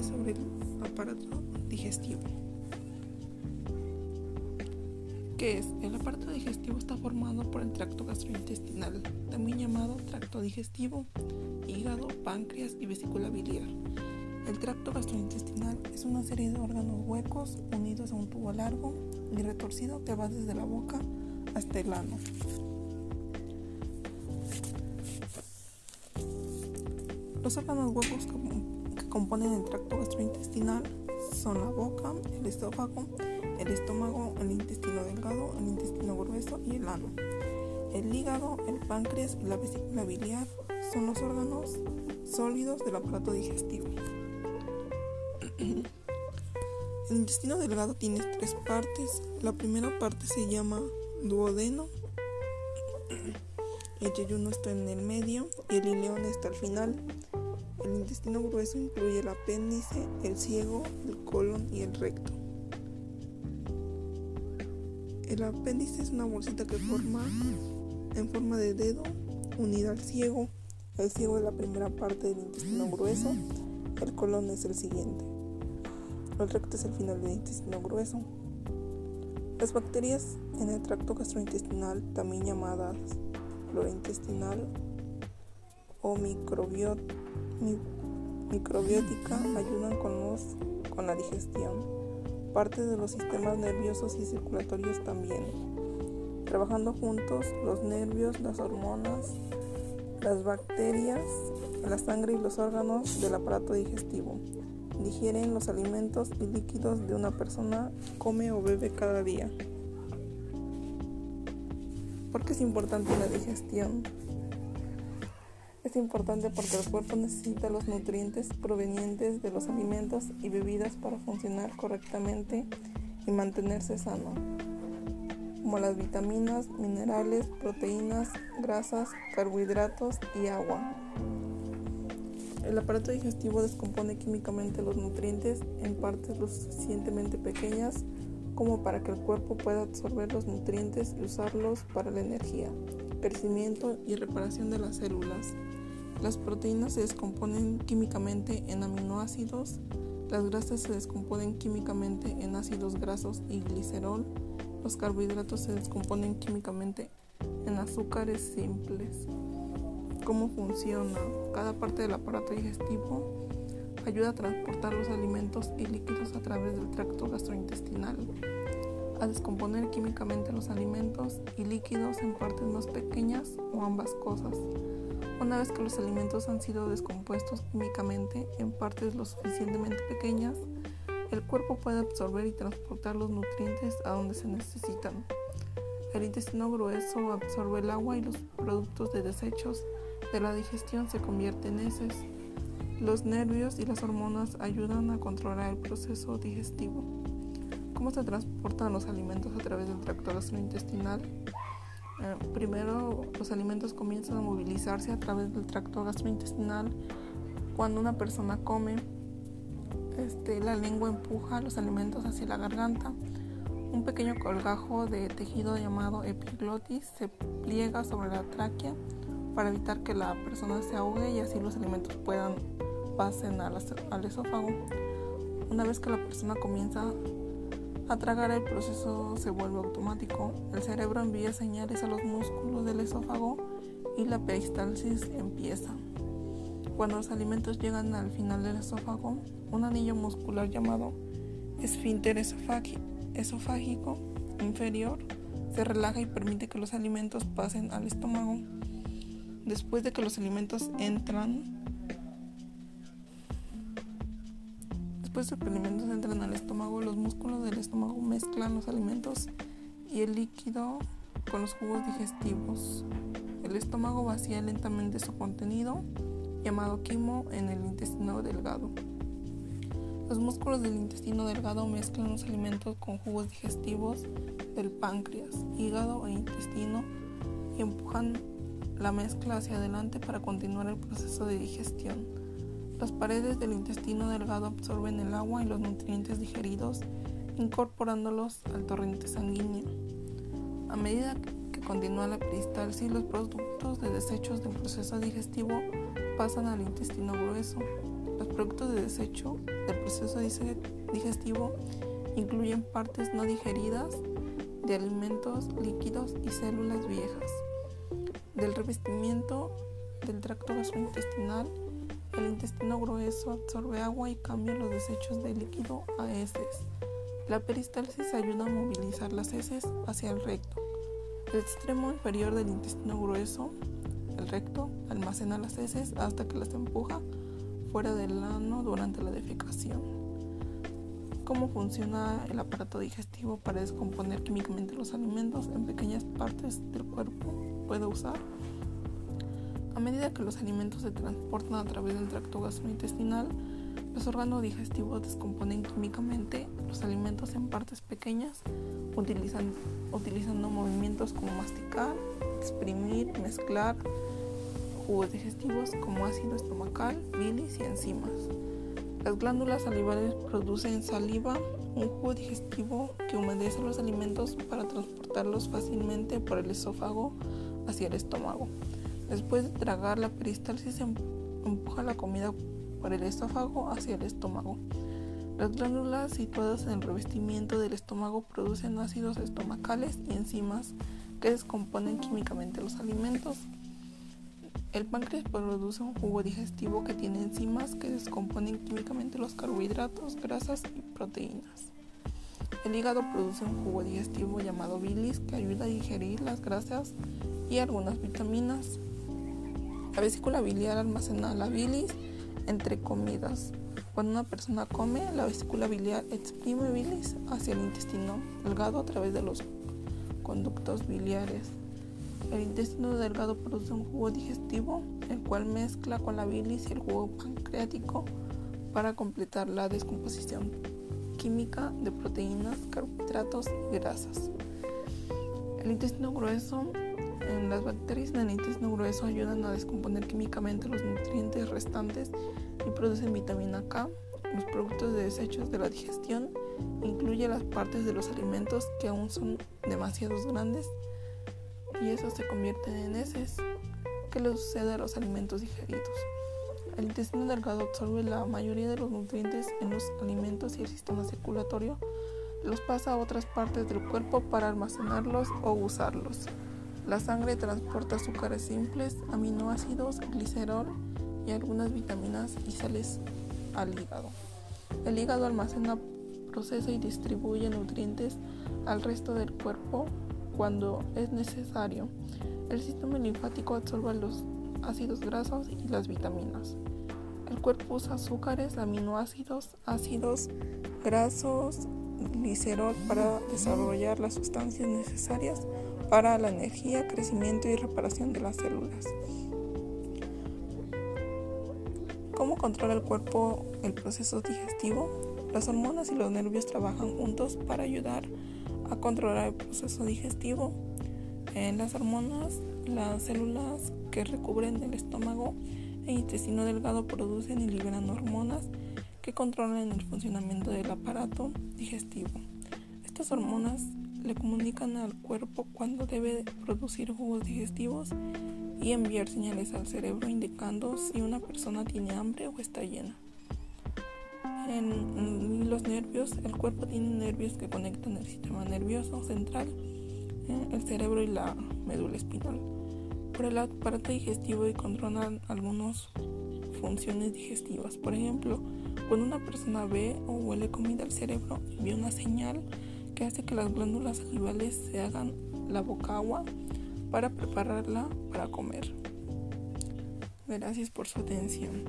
sobre el aparato digestivo. ¿Qué es? El aparato digestivo está formado por el tracto gastrointestinal, también llamado tracto digestivo, hígado, páncreas y vesícula biliar. El tracto gastrointestinal es una serie de órganos huecos unidos a un tubo largo y retorcido que va desde la boca hasta el ano. Los órganos huecos que componen el tracto gastrointestinal son la boca, el esófago, el estómago, el intestino delgado, el intestino grueso y el ano. El hígado, el páncreas y la vesícula biliar son los órganos sólidos del aparato digestivo. El intestino delgado tiene tres partes. La primera parte se llama duodeno, el yeyuno está en el medio y el ileón está al final. El intestino grueso incluye el apéndice, el ciego, el colon y el recto. El apéndice es una bolsita que forma en forma de dedo unida al ciego. El ciego es la primera parte del intestino grueso, el colon es el siguiente. El recto es el final del intestino grueso. Las bacterias en el tracto gastrointestinal, también llamadas flora intestinal o microbiótica, ayudan con, los, con la digestión parte de los sistemas nerviosos y circulatorios también. Trabajando juntos, los nervios, las hormonas, las bacterias, la sangre y los órganos del aparato digestivo. Digieren los alimentos y líquidos de una persona come o bebe cada día. ¿Por qué es importante la digestión? Es importante porque el cuerpo necesita los nutrientes provenientes de los alimentos y bebidas para funcionar correctamente y mantenerse sano, como las vitaminas, minerales, proteínas, grasas, carbohidratos y agua. El aparato digestivo descompone químicamente los nutrientes en partes lo suficientemente pequeñas como para que el cuerpo pueda absorber los nutrientes y usarlos para la energía, crecimiento y reparación de las células. Las proteínas se descomponen químicamente en aminoácidos, las grasas se descomponen químicamente en ácidos grasos y glicerol, los carbohidratos se descomponen químicamente en azúcares simples. ¿Cómo funciona? Cada parte del aparato digestivo ayuda a transportar los alimentos y líquidos a través del tracto gastrointestinal, a descomponer químicamente los alimentos y líquidos en partes más pequeñas o ambas cosas una vez que los alimentos han sido descompuestos químicamente en partes lo suficientemente pequeñas, el cuerpo puede absorber y transportar los nutrientes a donde se necesitan. El intestino grueso absorbe el agua y los productos de desechos de la digestión se convierten en heces. Los nervios y las hormonas ayudan a controlar el proceso digestivo. ¿Cómo se transportan los alimentos a través del tracto gastrointestinal? Eh, primero los alimentos comienzan a movilizarse a través del tracto gastrointestinal. Cuando una persona come, este, la lengua empuja los alimentos hacia la garganta. Un pequeño colgajo de tejido llamado epiglotis se pliega sobre la tráquea para evitar que la persona se ahogue y así los alimentos puedan pasen al esófago. Una vez que la persona comienza a tragar el proceso se vuelve automático. El cerebro envía señales a los músculos del esófago y la peristalsis empieza. Cuando los alimentos llegan al final del esófago, un anillo muscular llamado esfínter esofágico inferior se relaja y permite que los alimentos pasen al estómago. Después de que los alimentos entran Los alimentos entran al estómago, los músculos del estómago mezclan los alimentos y el líquido con los jugos digestivos. El estómago vacía lentamente su contenido, llamado quimo, en el intestino delgado. Los músculos del intestino delgado mezclan los alimentos con jugos digestivos del páncreas, hígado e intestino y empujan la mezcla hacia adelante para continuar el proceso de digestión. Las paredes del intestino delgado absorben el agua y los nutrientes digeridos, incorporándolos al torrente sanguíneo. A medida que continúa la peristalsis, los productos de desechos del proceso digestivo pasan al intestino grueso. Las productos de desecho del proceso digestivo incluyen partes no digeridas de alimentos líquidos y células viejas. Del revestimiento del tracto gastrointestinal, el intestino grueso absorbe agua y cambia los desechos de líquido a heces. La peristalsis ayuda a movilizar las heces hacia el recto. El extremo inferior del intestino grueso, el recto, almacena las heces hasta que las empuja fuera del ano durante la defecación cómo funciona el aparato digestivo para descomponer químicamente los alimentos en pequeñas partes del cuerpo puede usar. A medida que los alimentos se transportan a través del tracto gastrointestinal, los órganos digestivos descomponen químicamente los alimentos en partes pequeñas utilizando, movimientos como masticar, exprimir, mezclar jugos digestivos como ácido estomacal, bilis y enzimas. Las glándulas salivales producen saliva, un jugo digestivo que humedece los alimentos para transportarlos fácilmente por el esófago hacia el estómago. Después de tragar, la peristalsis em-, empuja la comida por el esófago hacia el estómago. Las glándulas situadas en el revestimiento del estómago producen ácidos estomacales y enzimas que descomponen químicamente los alimentos. El páncreas produce un jugo digestivo que tiene enzimas que descomponen químicamente los carbohidratos, grasas y proteínas. El hígado produce un jugo digestivo llamado bilis que ayuda a digerir las grasas y algunas vitaminas. La vesícula biliar almacena la bilis entre comidas. Cuando una persona come, la vesícula biliar exprime bilis hacia el intestino delgado a través de los conductos biliares. El intestino delgado produce un jugo digestivo, el cual mezcla con la bilis y el jugo pancreático para completar la descomposición química de proteínas, carbohidratos y grasas. El intestino grueso, las bacterias intestino grueso ayudan a descomponer químicamente los nutrientes restantes y producen vitamina K. Los productos de desechos de la digestión incluyen las partes de los alimentos que aún son demasiado grandes y eso se convierte en heces. ¿Qué le sucede a los alimentos digeridos? El intestino delgado absorbe la mayoría de los nutrientes en los alimentos y el sistema circulatorio los pasa a otras partes del cuerpo para almacenarlos o usarlos. La sangre transporta azúcares simples, aminoácidos, glicerol y algunas vitaminas y sales al hígado. El hígado almacena, procesa y distribuye nutrientes al resto del cuerpo cuando es necesario. El sistema linfático absorbe los ácidos grasos y las vitaminas. El cuerpo usa azúcares, aminoácidos, ácidos grasos, glicerol para desarrollar las sustancias necesarias para la energía, crecimiento y reparación de las células. ¿Cómo controla el cuerpo el proceso digestivo? Las hormonas y los nervios trabajan juntos para ayudar a controlar el proceso digestivo. En las hormonas, las células que recubren el estómago e intestino delgado producen y liberan hormonas que controlan el funcionamiento del aparato digestivo. Estas hormonas le comunican al cuerpo cuando debe producir jugos digestivos y enviar señales al cerebro indicando si una persona tiene hambre o está llena. En los nervios, el cuerpo tiene nervios que conectan el sistema nervioso central, eh, el cerebro y la médula espinal. Por el aparato digestivo y controlan algunas funciones digestivas. Por ejemplo, cuando una persona ve o huele comida, el cerebro envía una señal que hace que las glándulas salivales se hagan la boca agua para prepararla para comer. Gracias por su atención.